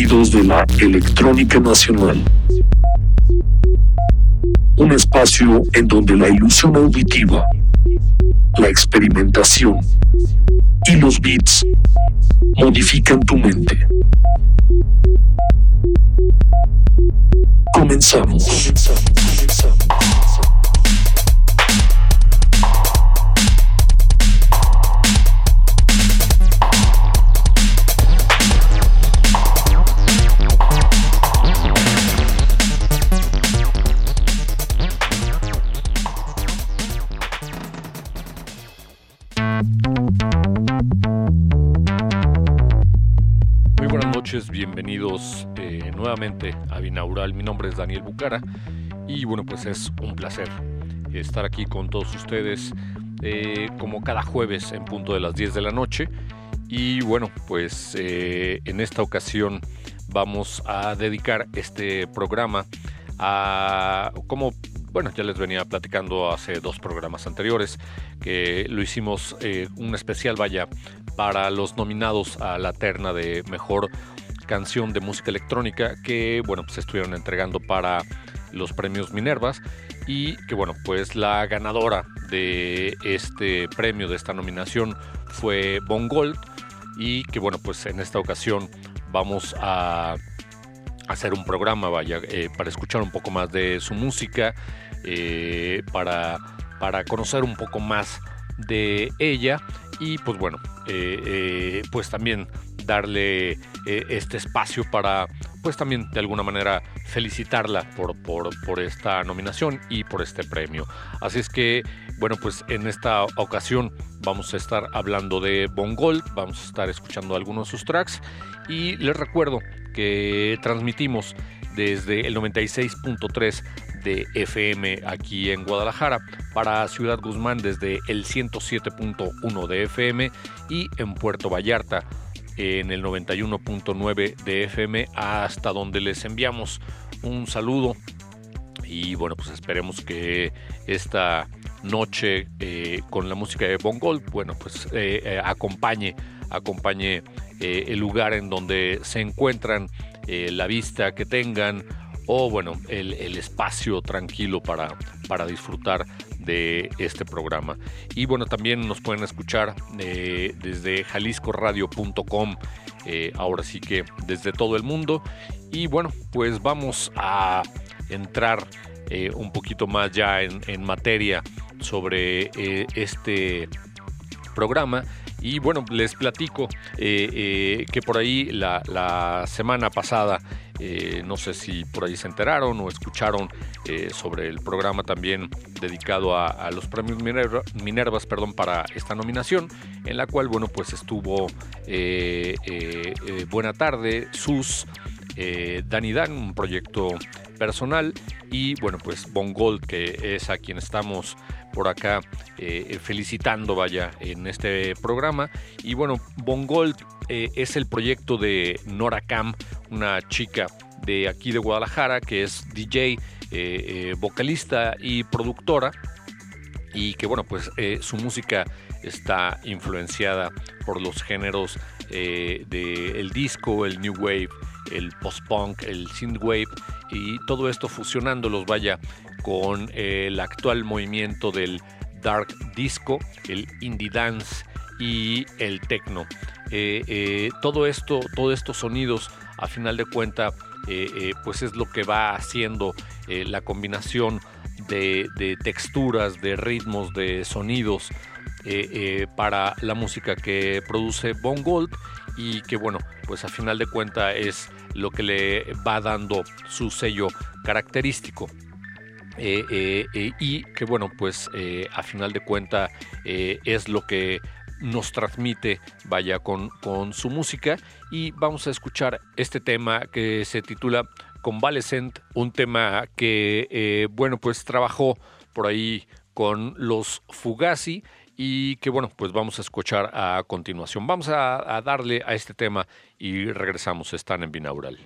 De la Electrónica Nacional. Un espacio en donde la ilusión auditiva, la experimentación y los beats modifican tu mente. Comenzamos. Nuevamente a Binaural. Mi nombre es Daniel Bucara y bueno, pues es un placer estar aquí con todos ustedes eh, como cada jueves en punto de las 10 de la noche. Y bueno, pues eh, en esta ocasión vamos a dedicar este programa a como bueno, ya les venía platicando hace dos programas anteriores que lo hicimos un especial, vaya, para los nominados a la terna de mejor canción de música electrónica que, bueno, pues estuvieron entregando para los premios Minervas y que, bueno, pues la ganadora de este premio, de esta nominación fue Bon Gold y que, bueno, pues en esta ocasión vamos a hacer un programa, vaya, eh, para escuchar un poco más de su música, eh, para, para conocer un poco más de ella y pues bueno, eh, pues también darle eh, este espacio para, pues también de alguna manera felicitarla por, por, esta nominación y por este premio. Así es que, bueno, pues en esta ocasión vamos a estar hablando de Bon Gold, vamos a estar escuchando algunos de sus tracks y les recuerdo que transmitimos desde el 96.3 de FM aquí en Guadalajara, para Ciudad Guzmán desde el 107.1 de FM y en Puerto Vallarta en el 91.9 de FM hasta donde les enviamos un saludo. Y bueno pues esperemos que esta noche eh, con la música de Bongol bueno pues eh, eh, acompañe acompañe el lugar en donde se encuentran la vista que tengan o bueno el, el espacio tranquilo para, para disfrutar de este programa. Y bueno, también nos pueden escuchar eh, desde jaliscoradio.com, eh, ahora sí que desde todo el mundo. Y bueno, pues vamos a entrar eh, un poquito más ya en, materia sobre este programa. Y bueno, les platico que por ahí la semana pasada eh, no sé si por ahí se enteraron o escucharon eh, sobre el programa también dedicado a, los premios Minervas perdón, para esta nominación, en la cual bueno, pues estuvo eh, Buena Tarde, Sus, Dani Dan, un proyecto personal, y bueno, pues Bon Gold, que es a quien estamos por acá felicitando, vaya, en este programa. Y bueno, Bon Gold es el proyecto de Nora Cam, una chica de aquí de Guadalajara que es DJ, eh, eh, vocalista y productora y que bueno pues eh, su música está influenciada por los géneros del disco, el new wave, el post-punk, el synthwave y todo esto fusionándolos vaya con el actual movimiento del dark disco, el indie dance y el techno. todo esto, todos estos sonidos a final de cuenta eh, eh, pues es lo que va haciendo eh, la combinación de, texturas, de ritmos, de sonidos para la música que produce Bon Gold y que bueno, pues a final de cuenta es lo que le va dando su sello característico. y que bueno, pues a final de cuenta es lo que nos transmite, vaya, con, con su música. Y vamos a escuchar este tema que se titula Convalescent, un tema que, eh, bueno, pues trabajó por ahí con los Fugazi y que, bueno, pues vamos a escuchar a continuación. Vamos a, a darle a este tema y regresamos. Están en Binaural.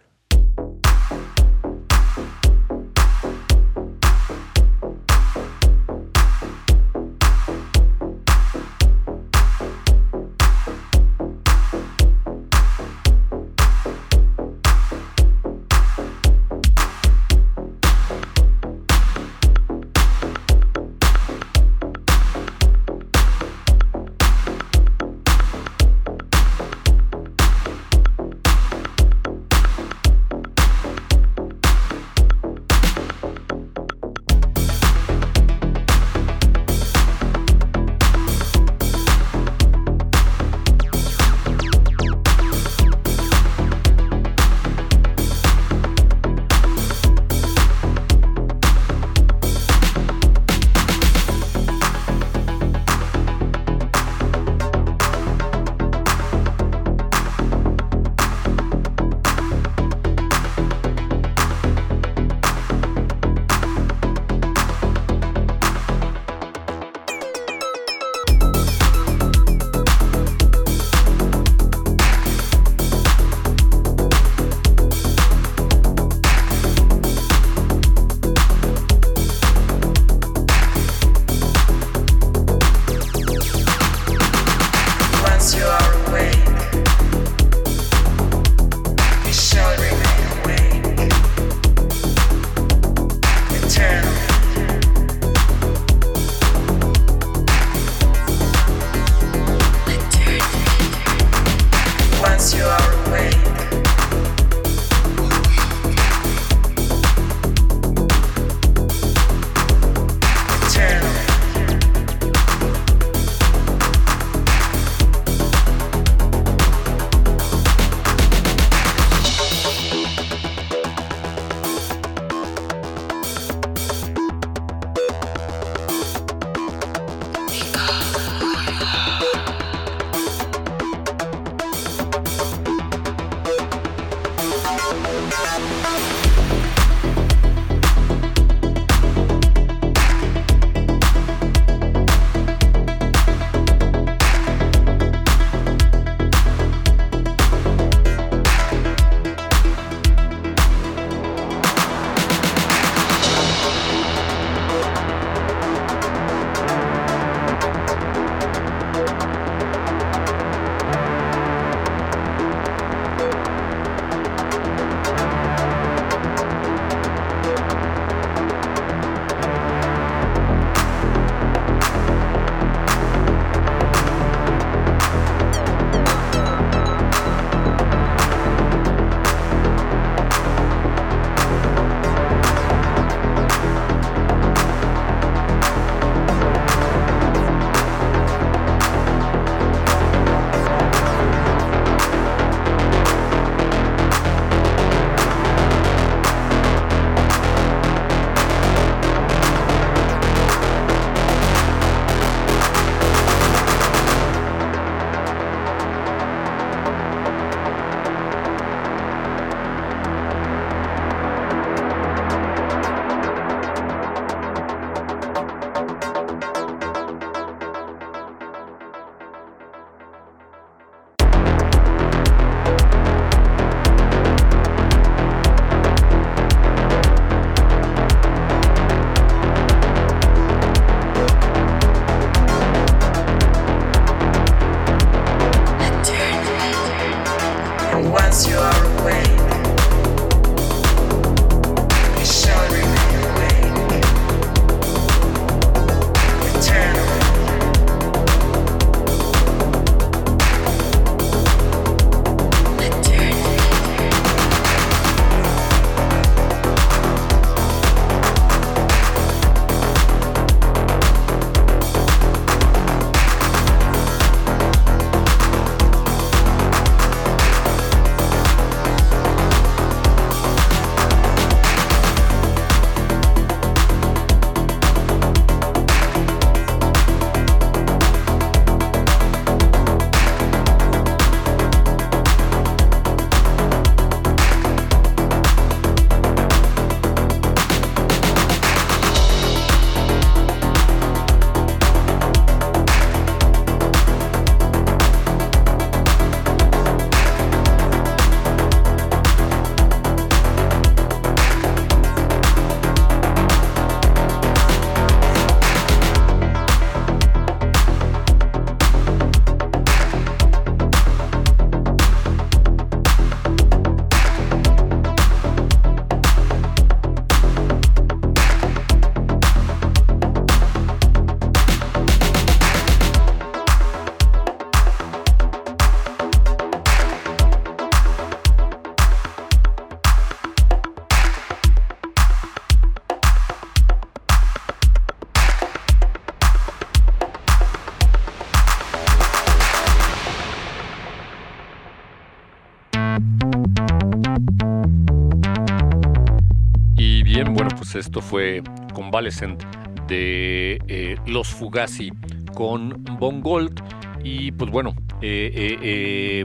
Esto fue Convalescent de eh, Los Fugazi con Von Gold. Y pues bueno, eh, eh,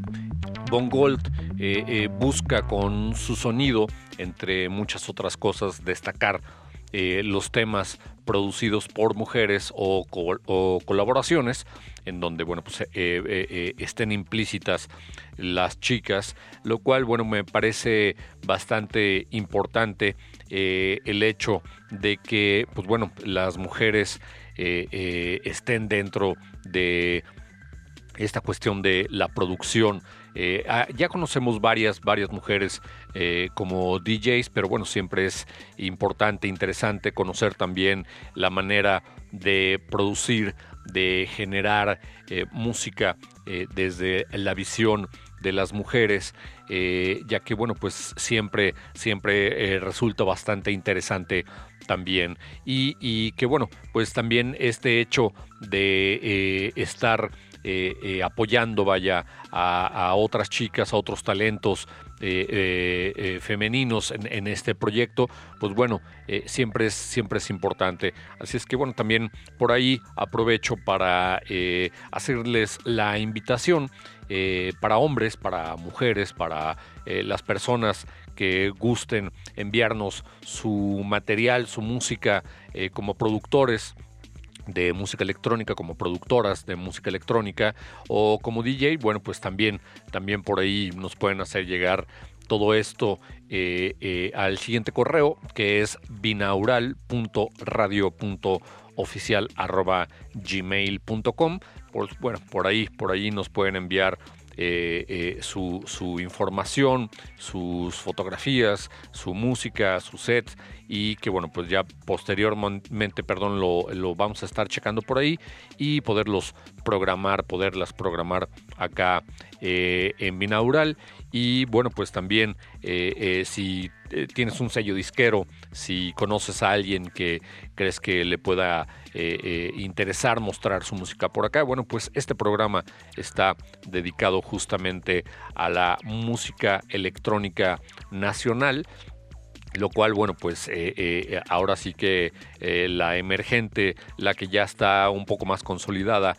Von Gold busca con su sonido, entre muchas otras cosas, destacar los temas producidos por mujeres o, colaboraciones en donde bueno pues estén implícitas las chicas lo cual bueno me parece bastante importante eh, el hecho de que, pues bueno, las mujeres eh, eh, estén dentro de esta cuestión de la producción. Ah, ya conocemos varias, varias mujeres como DJs, pero bueno, siempre es importante, interesante conocer también la manera de producir, de generar música desde la visión de las mujeres, eh, ya que bueno, pues siempre, siempre eh, resulta bastante interesante también. Y, que bueno, pues también este hecho de eh, estar apoyando, vaya, a, otras chicas, a otros talentos, femeninos en, este proyecto, pues bueno, siempre, es, siempre es importante. Así es que bueno, también por ahí aprovecho para hacerles la invitación eh, para hombres, para mujeres, para eh, las personas que gusten enviarnos su material, su música eh, como productores de música electrónica, como productoras de música electrónica o como DJ, bueno, pues también, también por ahí nos pueden hacer llegar todo esto al siguiente correo que es binaural.radio.oficial.gmail.com bueno, por ahí, por ahí nos pueden enviar eh, eh, su, información, sus fotografías, su música, sus sets y que bueno, pues ya posteriormente, perdón, lo, vamos a estar checando por ahí y poderlos programar, poderlas programar acá eh, en Binaural. Y bueno, pues también si tienes un sello disquero, si conoces a alguien que crees que le pueda eh, eh, interesar mostrar su música por acá. Bueno, pues este programa está dedicado justamente a la música electrónica nacional lo cual, bueno, pues eh, ahora sí que la emergente, la que ya está un poco más consolidada,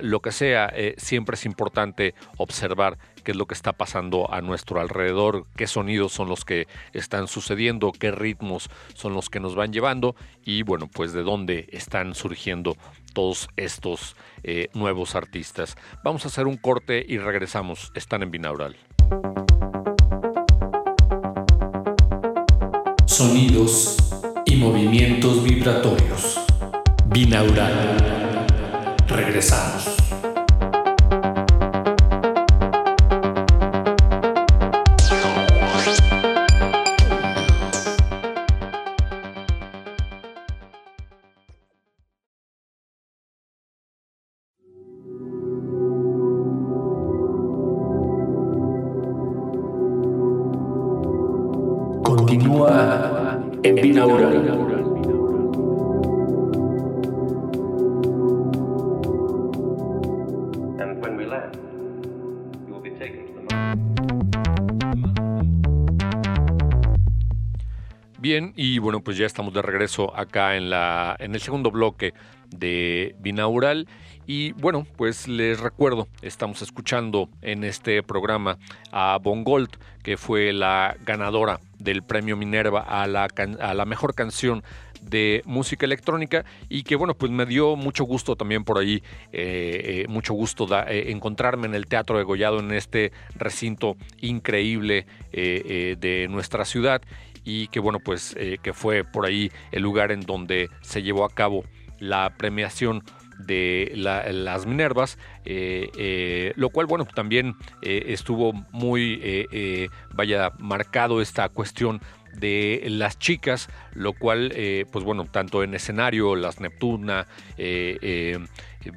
lo que sea, siempre es importante observar qué es lo que está pasando a nuestro alrededor, qué sonidos son los que están sucediendo, qué ritmos son los que nos van llevando y bueno, pues de dónde están surgiendo todos estos eh, nuevos artistas. Vamos a hacer un corte y regresamos. Están en binaural. Sonidos y movimientos vibratorios. Binaural. Regresamos. Bueno, pues ya estamos de regreso acá en, la, en el segundo bloque de Binaural. Y bueno, pues les recuerdo, estamos escuchando en este programa a Bongold, que fue la ganadora del premio Minerva a la, a la mejor canción de música electrónica y que bueno, pues me dio mucho gusto también por ahí, eh, eh, mucho gusto eh, encontrarme en el Teatro de Gollado en este recinto increíble de nuestra ciudad y que bueno, pues eh, que fue por ahí el lugar en donde se llevó a cabo la premiación de las Minervas, eh, eh, lo cual, bueno, también estuvo muy, vaya, marcado esta cuestión de las chicas, lo cual, pues bueno, tanto en escenario, las Neptuna,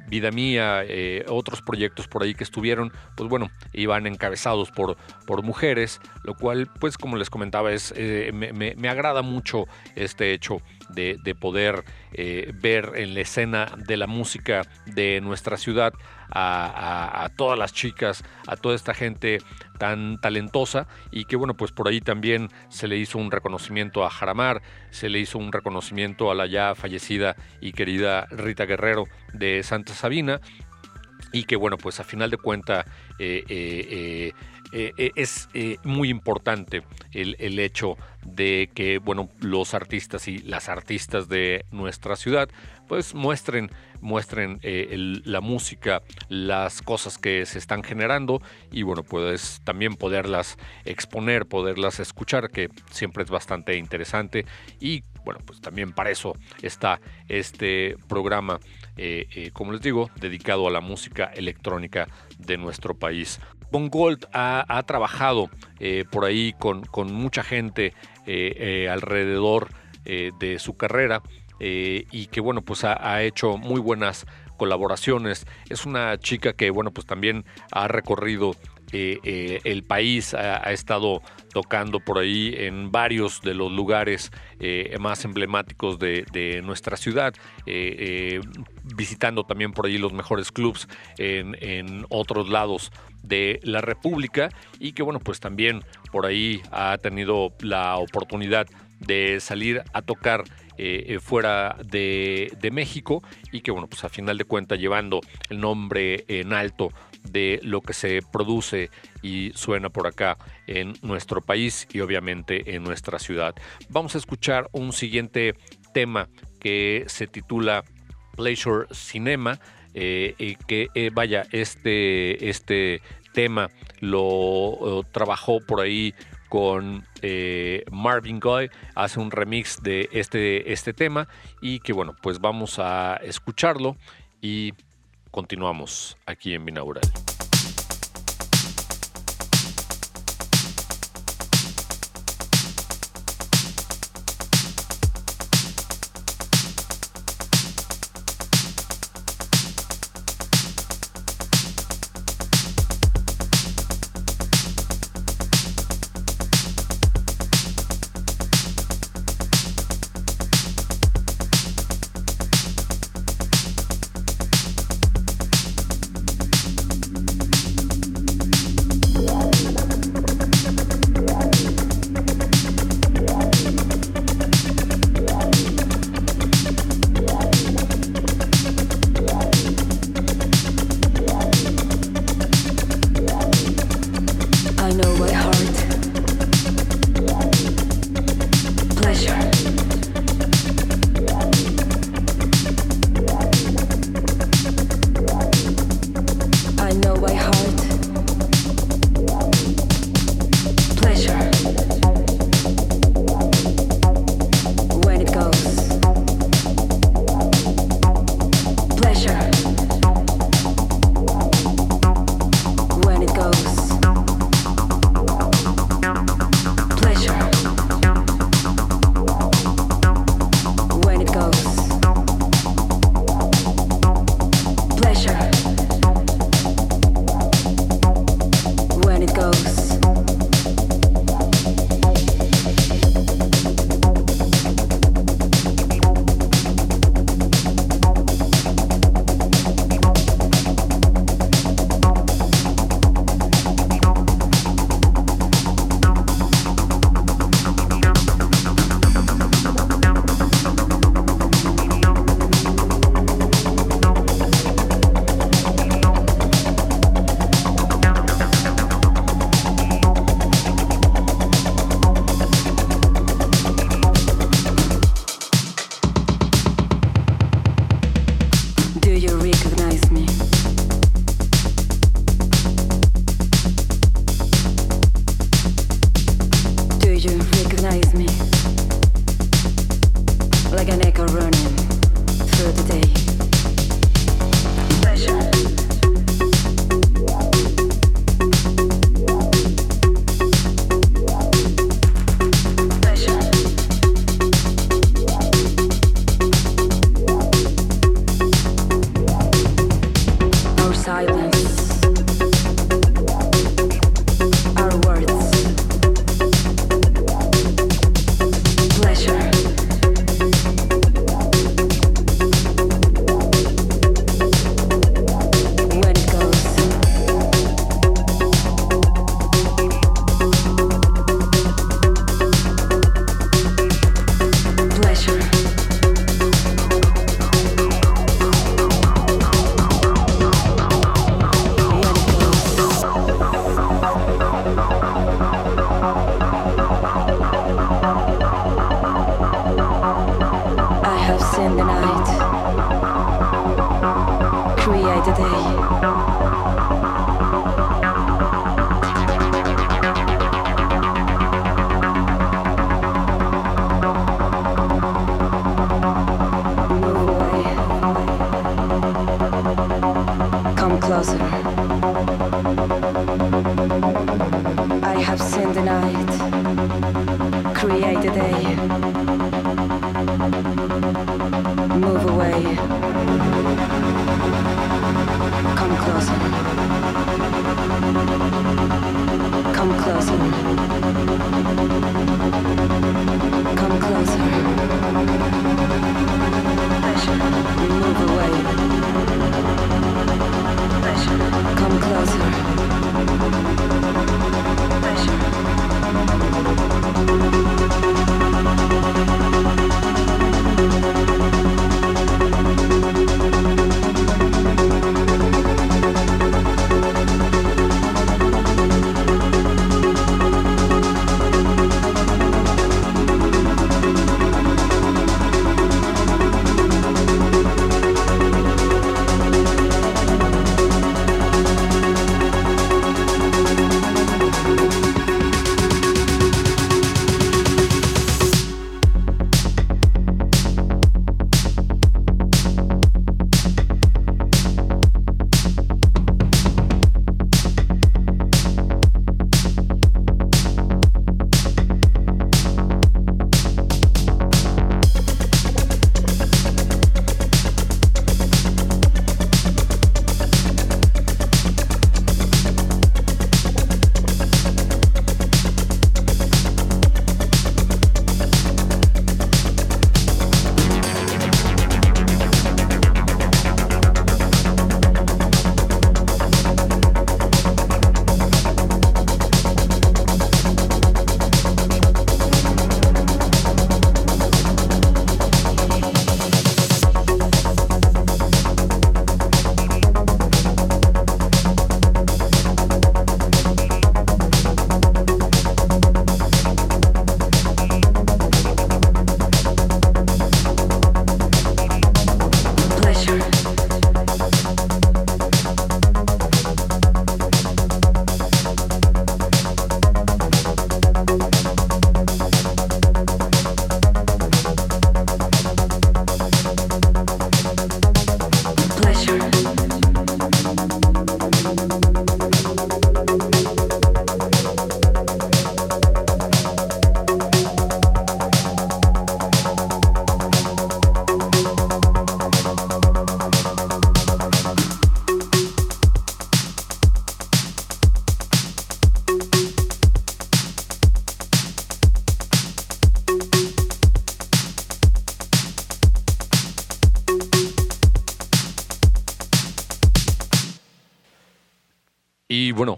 Vida Mía, eh, otros proyectos por ahí que estuvieron, pues bueno, iban encabezados por, por mujeres, lo cual, pues como les comentaba, es, eh, me, agrada mucho este hecho de, poder eh, ver en la escena de la música de nuestra ciudad a, todas las chicas, a toda esta gente tan talentosa. Y que bueno, pues por ahí también se le hizo un reconocimiento a Jaramar, se le hizo un reconocimiento a la ya fallecida y querida Rita Guerrero de Santa Sabina. Y que bueno, pues a final de cuenta eh, eh, eh, es muy importante el, el, hecho de que bueno, los artistas y las artistas de nuestra ciudad pues muestren, muestren eh, la música, las cosas que se están generando y bueno, pues también poderlas exponer, poderlas escuchar, que siempre es bastante interesante y bueno, pues también para eso está este programa, eh, eh, como les digo, dedicado a la música electrónica de nuestro país. Bon Gold ha, trabajado por ahí con, mucha gente alrededor de su carrera eh, y que bueno, pues ha, hecho muy buenas colaboraciones. Es una chica que bueno, pues también ha recorrido eh, eh, el país, ha, estado tocando por ahí en varios de los lugares más emblemáticos de, nuestra ciudad, visitando también por ahí los mejores clubs en, en, otros lados de la República y que bueno, pues también por ahí ha tenido la oportunidad de salir a tocar eh, eh, fuera de, México y que, bueno, pues a final de cuentas llevando el nombre en alto de lo que se produce y suena por acá en nuestro país y obviamente en nuestra ciudad. Vamos a escuchar un siguiente tema que se titula Pleasure Cinema. Eh, que vaya, este, este tema lo trabajó por ahí con eh, Marvin Gaye, hace un remix de este, este tema y que bueno, pues vamos a escucharlo y continuamos aquí en Binaural.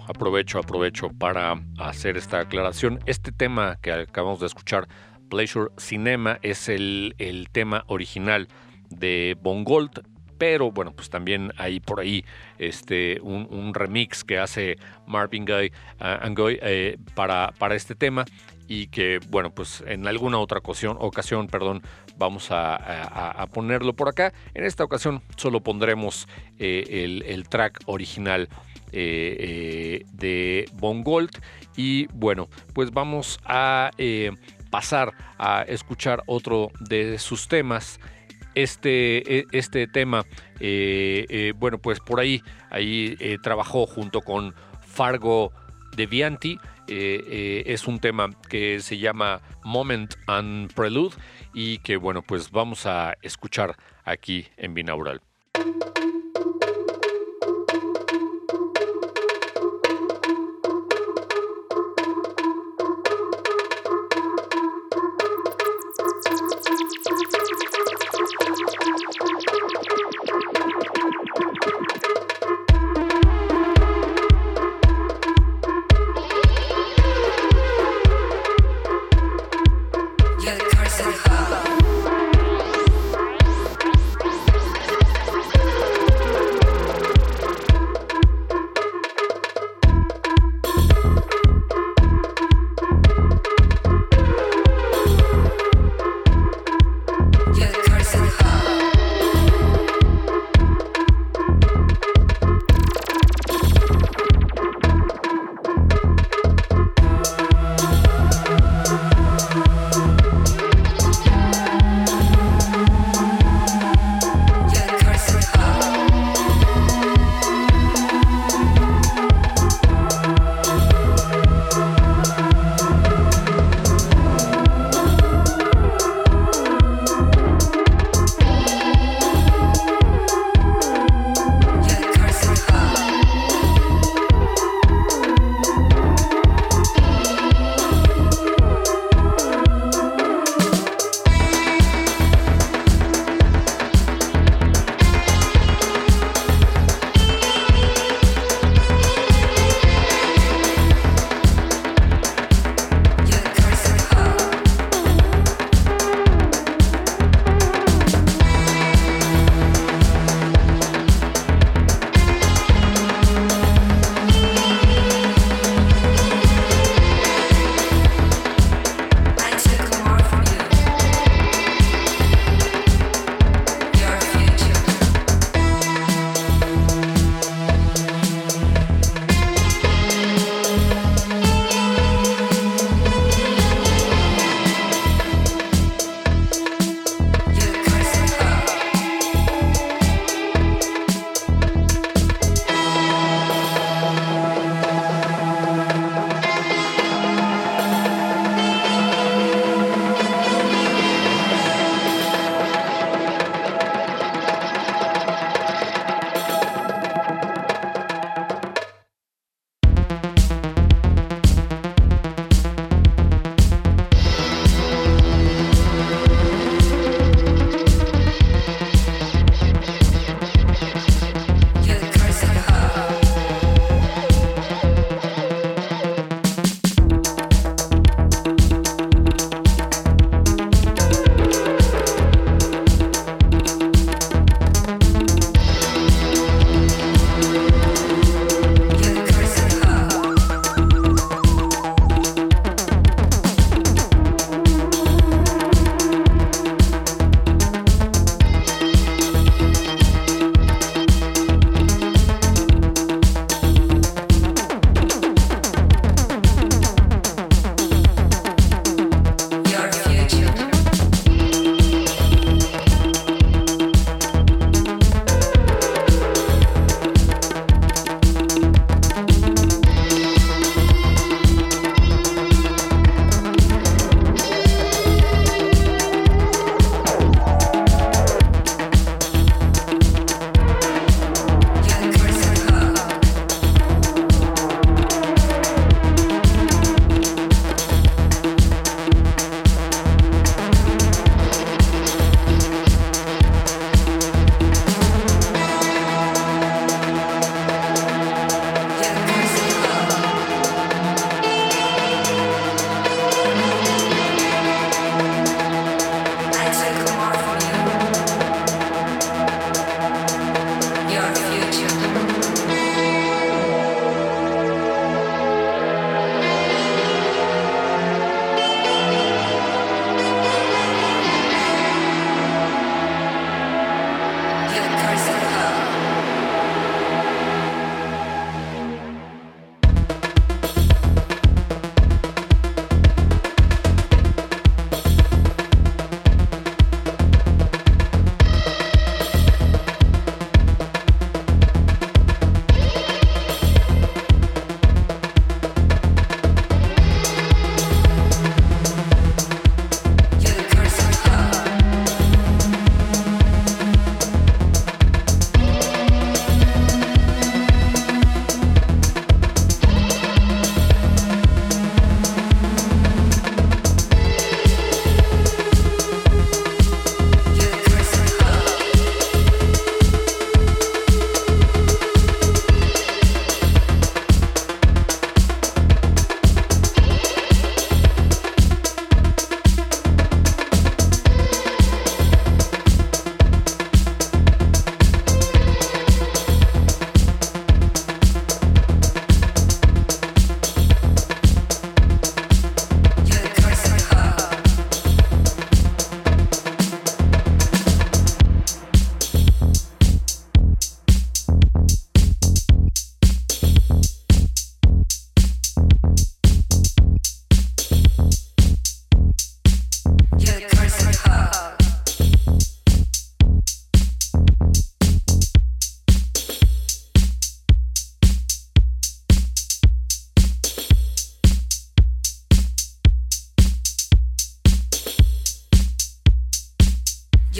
Aprovecho, aprovecho para hacer esta aclaración. Este tema que acabamos de escuchar, Pleasure Cinema, es el, el tema original de Bongold, pero bueno, pues también hay por ahí este, un, remix que hace Marvin Gaye uh, para, para este tema y que bueno, pues en alguna otra ocasión, ocasión perdón, vamos a, ponerlo por acá. En esta ocasión solo pondremos eh, el, el, track original eh, eh, de Bongold. Y bueno, pues vamos a eh, pasar a escuchar otro de sus temas. Este, e, este tema, bueno, pues por ahí, ahí trabajó junto con Fargo Devianti. es un tema que se llama Moment and Prelude y que bueno, pues vamos a escuchar aquí en Binaural.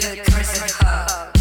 Your person hub.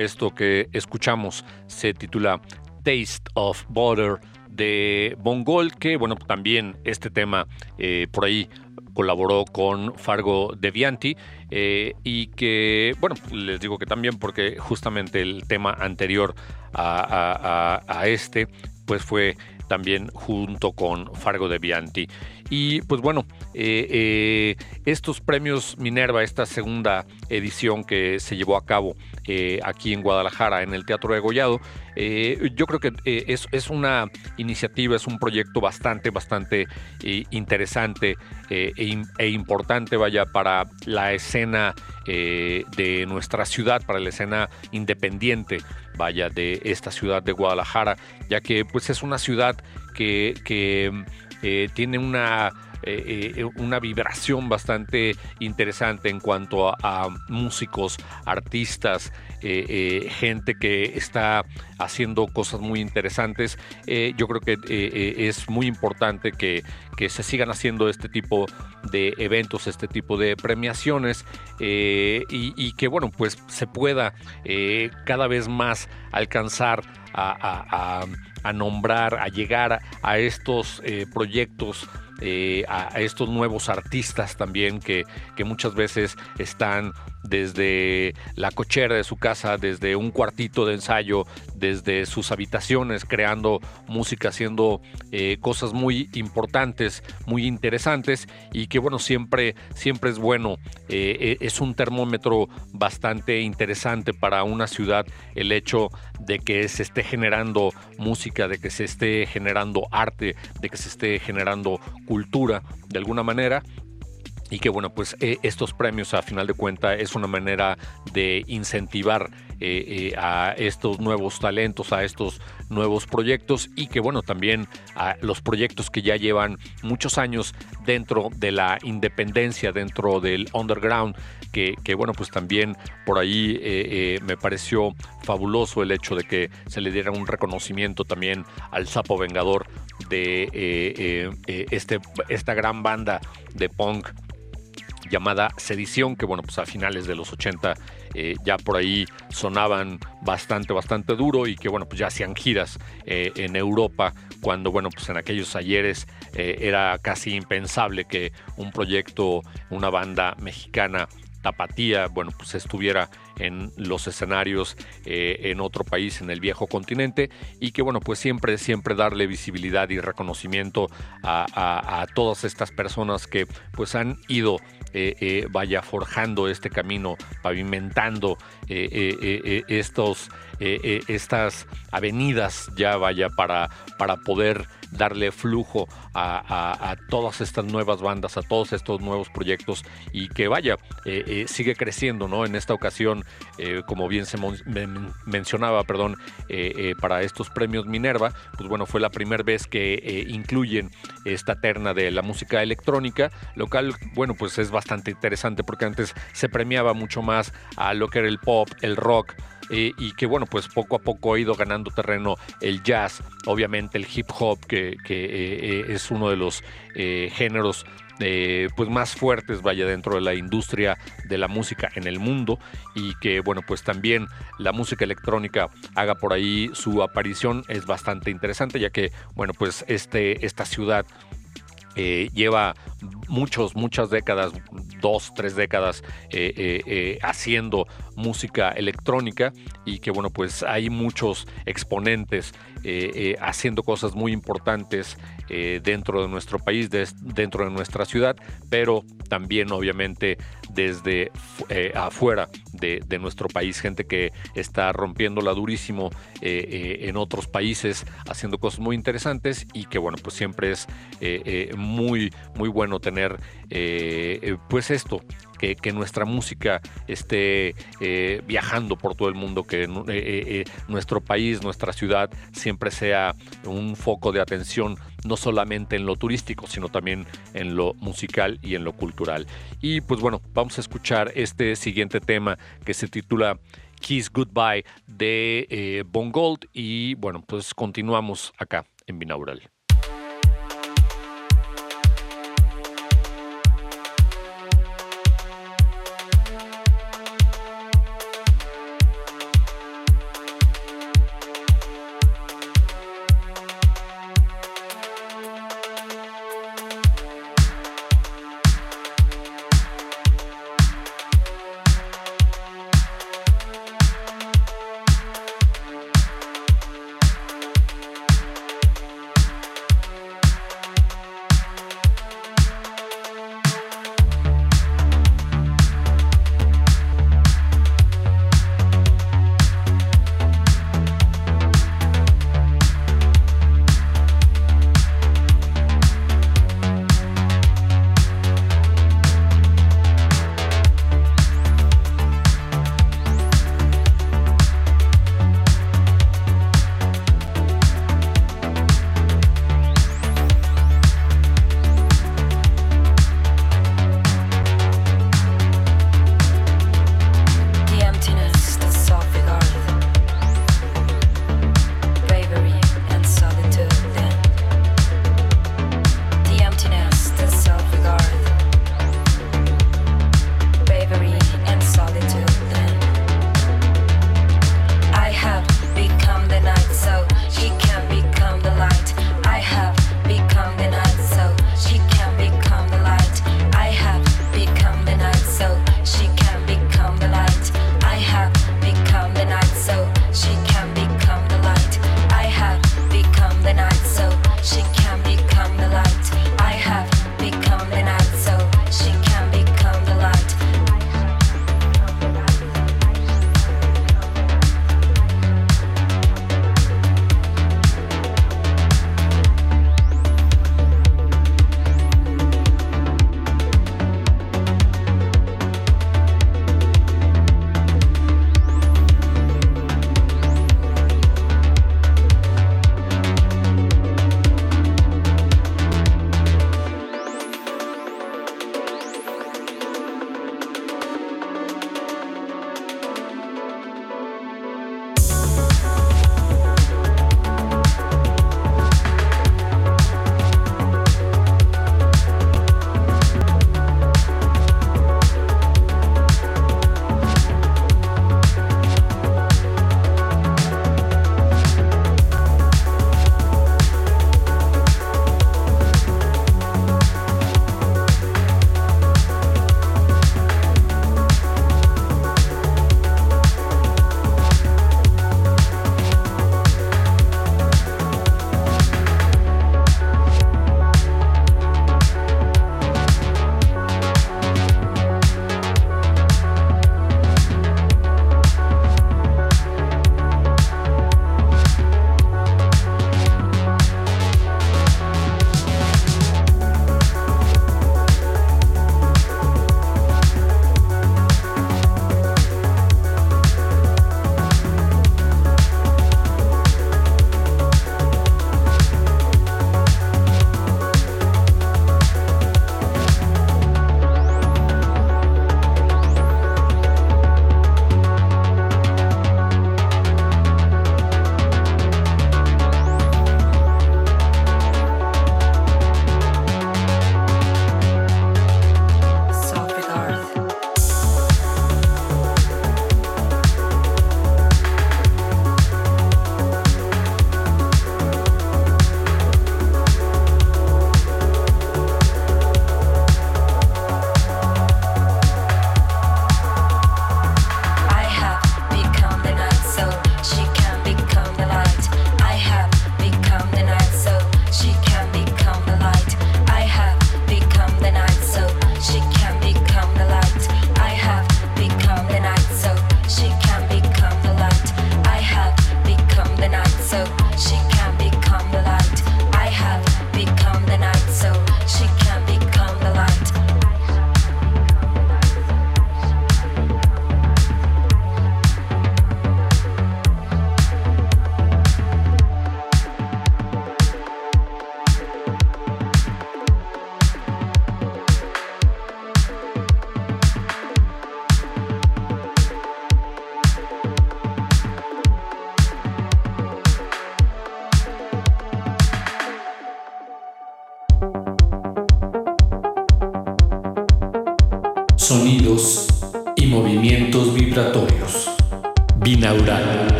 Esto que escuchamos se titula Taste of Butter de Bongol, que bueno, también este tema eh, por ahí colaboró con Fargo Devianti eh, y que, bueno, les digo que también porque justamente el tema anterior a, a este pues fue también junto con Fargo de Bianti. Y pues bueno, eh, eh, estos premios Minerva, esta segunda edición que se llevó a cabo eh, aquí en Guadalajara, en el Teatro de Gollado, yo creo que es, es, una iniciativa, es un proyecto bastante, bastante interesante e, e, importante, vaya, para la escena de nuestra ciudad, para la escena independiente vaya, de esta ciudad de Guadalajara, ya que pues es una ciudad que, eh, tiene una eh, eh, una vibración bastante interesante en cuanto a, músicos, artistas, gente que está haciendo cosas muy interesantes. yo creo que es muy importante que, se sigan haciendo este tipo de eventos, este tipo de premiaciones y, que bueno, pues se pueda cada vez más alcanzar a, nombrar, a llegar a estos proyectos eh, a, estos nuevos artistas también que, que muchas veces están desde la cochera de su casa, desde un cuartito de ensayo, desde sus habitaciones, creando música, haciendo eh, cosas muy importantes, muy interesantes y que bueno, siempre, siempre es bueno. Eh, eh, es un termómetro bastante interesante para una ciudad el hecho de que se esté generando música, de que se esté generando arte, de que se esté generando cultura de alguna manera y que bueno, pues eh, estos premios a final de cuenta es una manera de incentivar eh, eh, a estos nuevos talentos, a estos nuevos proyectos y que bueno, también a los proyectos que ya llevan muchos años dentro de la independencia, dentro del underground, que, bueno, pues también por ahí me pareció fabuloso el hecho de que se le diera un reconocimiento también al Sapo Vengador de este, esta gran banda de punk llamada Sedición, que bueno, pues a finales de los 80 eh, ya por ahí sonaban bastante, bastante duro y que bueno, pues ya hacían giras eh, en Europa, cuando bueno, pues en aquellos ayeres eh, era casi impensable que un proyecto, una banda mexicana tapatía, bueno, pues estuviera en los escenarios en otro país, en el viejo continente, y que bueno, pues siempre, siempre darle visibilidad y reconocimiento a, a todas estas personas que pues han ido eh, eh, vaya forjando este camino, pavimentando eh, estos, estas avenidas ya vaya para, para poder darle flujo a, todas estas nuevas bandas, a todos estos nuevos proyectos y que vaya, sigue creciendo, ¿no? En esta ocasión, como bien se mencionaba, perdón, para estos premios Minerva, pues bueno, fue la primera vez que incluyen esta terna de la música electrónica, lo cual, bueno, pues es bastante interesante porque antes se premiaba mucho más a lo que era el pop, el rock. Eh, y que bueno, pues poco a poco ha ido ganando terreno el jazz, obviamente el hip hop, que, eh, eh, es uno de los géneros pues más fuertes vaya dentro de la industria de la música en el mundo y que bueno pues también la música electrónica haga por ahí su aparición es bastante interesante ya que bueno pues este esta ciudad eh, lleva muchos, muchas décadas, dos, tres décadas eh, eh, haciendo música electrónica y que bueno, pues hay muchos exponentes haciendo cosas muy importantes dentro de nuestro país, dentro de nuestra ciudad, pero también obviamente desde afuera de, nuestro país, gente que está rompiéndola durísimo en otros países, haciendo cosas muy interesantes y que bueno, pues siempre es muy, muy bueno tener eh, eh, pues esto, que, nuestra música esté eh, viajando por todo el mundo, que nuestro país, nuestra ciudad siempre sea un foco de atención, no solamente en lo turístico, sino también en lo musical y en lo cultural. Y pues bueno, vamos a escuchar este siguiente tema que se titula Kiss Goodbye de Bongold y bueno, pues continuamos acá en Binaural.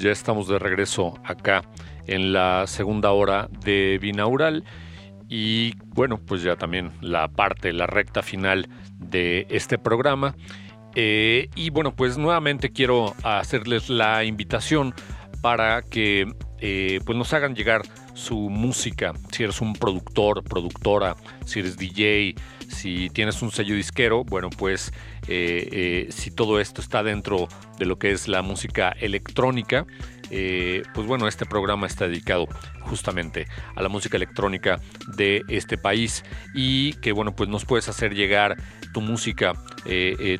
Ya estamos de regreso acá en la segunda hora de Binaural y bueno, pues ya también la parte, la recta final de este programa. Eh, y bueno, pues nuevamente quiero hacerles la invitación para que eh, pues nos hagan llegar su música, si eres un productor, productora, si eres DJ, si tienes un sello disquero, bueno, pues eh, eh, si todo esto está dentro de lo que es la música electrónica, eh, pues bueno, este programa está dedicado justamente a la música electrónica de este país y que bueno, pues nos puedes hacer llegar tu música,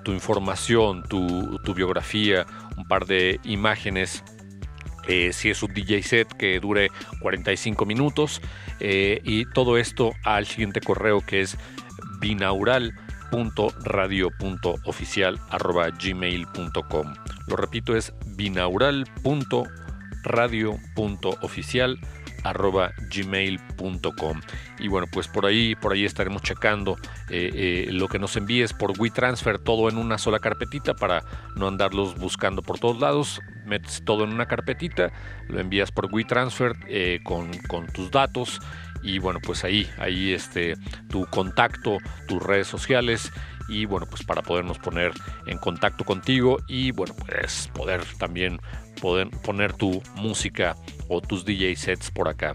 tu información, tu, tu, biografía, un par de imágenes. si es un DJ set que dure 45 minutos y todo esto al siguiente correo que es binaural.radio.oficial.gmail.com. Lo repito, es binaural.radio.oficial.gmail.com. Y bueno, pues por ahí, por ahí estaremos checando eh, eh, lo que nos envíes por WeTransfer, todo en una sola carpetita para no andarlos buscando por todos lados. Metes todo en una carpetita, lo envías por WeTransfer eh, con, con tus datos y bueno pues ahí ahí este tu contacto tus redes sociales y bueno pues para podernos poner en contacto contigo y bueno pues poder también poner tu música o tus DJ sets por acá.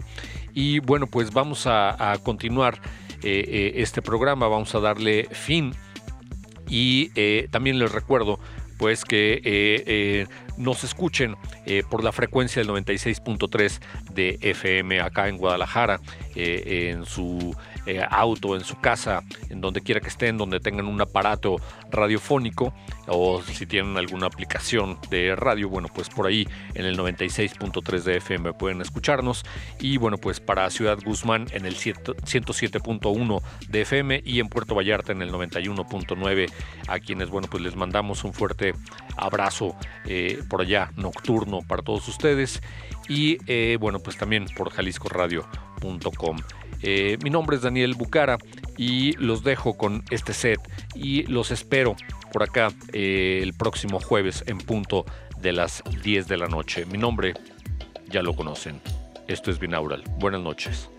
Y bueno pues vamos a, continuar eh, eh, este programa. Vamos a darle fin y eh, también les recuerdo pues que nos escuchen eh, por la frecuencia del 96.3 de FM acá en Guadalajara, eh, en su eh, auto, en su casa, en donde quiera que estén, donde tengan un aparato radiofónico o si tienen alguna aplicación de radio, bueno, pues por ahí en el 96.3 de FM pueden escucharnos. Y bueno, pues para Ciudad Guzmán en el 107.1 de FM y en Puerto Vallarta en el 91.9, a quienes, bueno, pues les mandamos un fuerte abrazo por allá nocturno para todos ustedes. Y eh, bueno, pues también por jaliscoradio.com. Eh, mi nombre es Daniel Bucara y los dejo con este set y los espero por acá eh, el próximo jueves en punto de las 10 de la noche. Mi nombre ya lo conocen. Esto es Binaural. Buenas noches.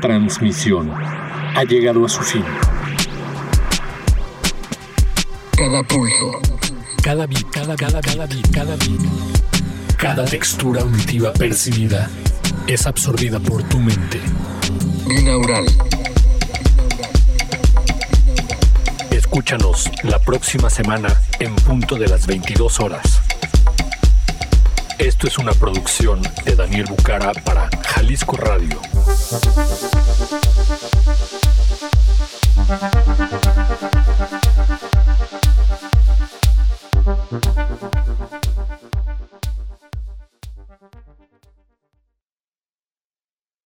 Transmisión ha llegado a su fin. Cada pulso, cada beat, cada, cada, cada beat, cada beat, cada textura auditiva percibida es absorbida por tu mente. Binaural. Escúchanos la próxima semana en punto de las 22 horas. Esto es una producción de Daniel Bucara para Jalisco Radio. Thank you.